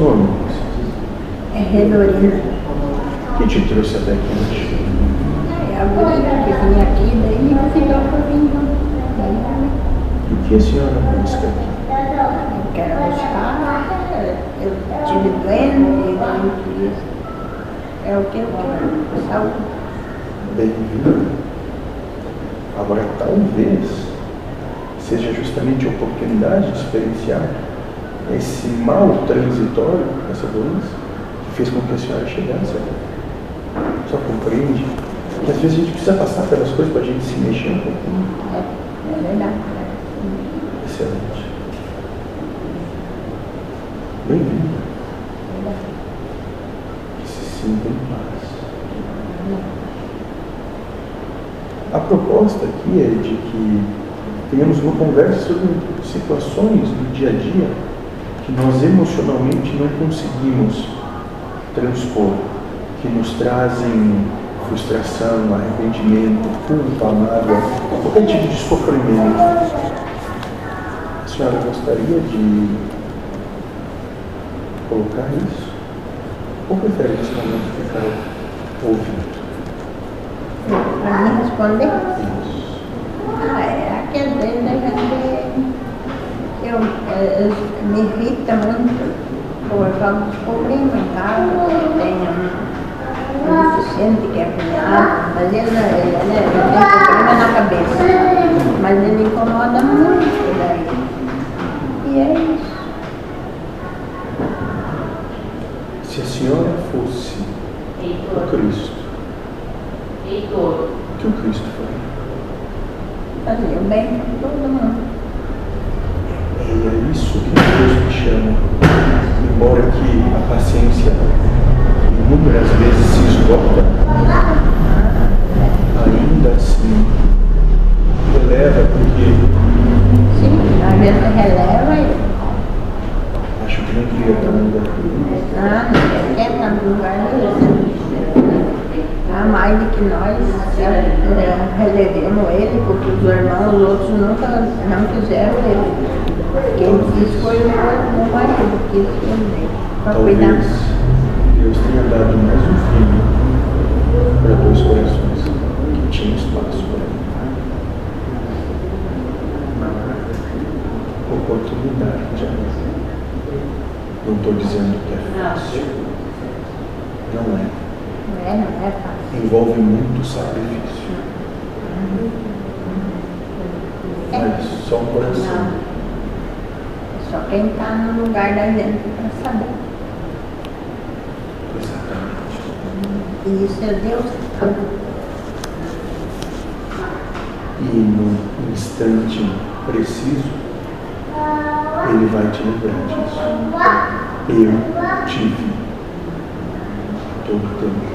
nome? É Redorina. O que te trouxe até aqui hoje? É a guria que vinha aqui, daí convidou para vir. Daí O que a senhora busca aqui? eu quero buscar, eu tive doente, e eu queria. É o que eu quero, saúde. Bem-vindo. Agora, talvez seja justamente a oportunidade de experienciar esse mal transitório, essa doença, que fez com que a senhora chegasse. Só compreende que às vezes a gente precisa passar pelas coisas para a gente se mexer um pouquinho. É, é verdade. Excelente. Bem-vindo. Que se sinta em paz. A proposta aqui é de que tenhamos uma conversa sobre situações do dia a dia que nós emocionalmente não conseguimos transpor, que nos trazem frustração, arrependimento, culpa, mágoa, qualquer tipo de sofrimento. A senhora gostaria de colocar isso? Ou prefere nesse momento ficar ouvindo? Para mim responder? Me irrita muito em casa, que tem um, deficiente que é cunhado, mas ele, ele, ele, ele tem problema na cabeça. Mas ele incomoda muito daí. E é isso. Se a senhora fosse o Cristo, Heitor, o que o Cristo faria? Fazer o bem para todo mundo. É isso que Deus me chama. Embora que a paciência inúmeras vezes se esgota, ainda assim releva porque Sim, a gente releva e acho que não devia estar no lugar dele. Ah, não quer estar no lugar. Ah, mais do que nós eh, relevemos ele, porque os irmãos, os outros nunca não quiseram ele. Quem quis foi o meu marido, quis ele para cuidar. Talvez Deus tenha dado mais um filho para dois corações que tinham espaço para. Oportunidade. Não estou dizendo que é fácil. Não é. Não é, não é fácil. Envolve muito sacrifício. Mas só o coração. Quem está no lugar da gente para saber. E isso é Deus. E no instante preciso, Ele vai te lembrar disso. Eu tive todo tempo.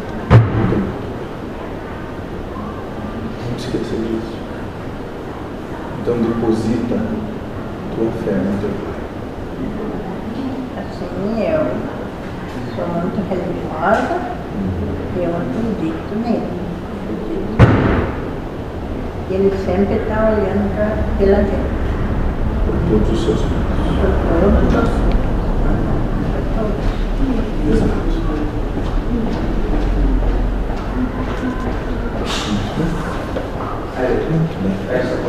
Não esqueça disso. Então deposita tua fé no teu Pai. Assim, eu sou muito religiosa, eu acredito nele. acredito. Ele sempre está olhando pra, pela gente, Por todos os seus filhos. por todos nós. Por todos. Exato. Muito bem.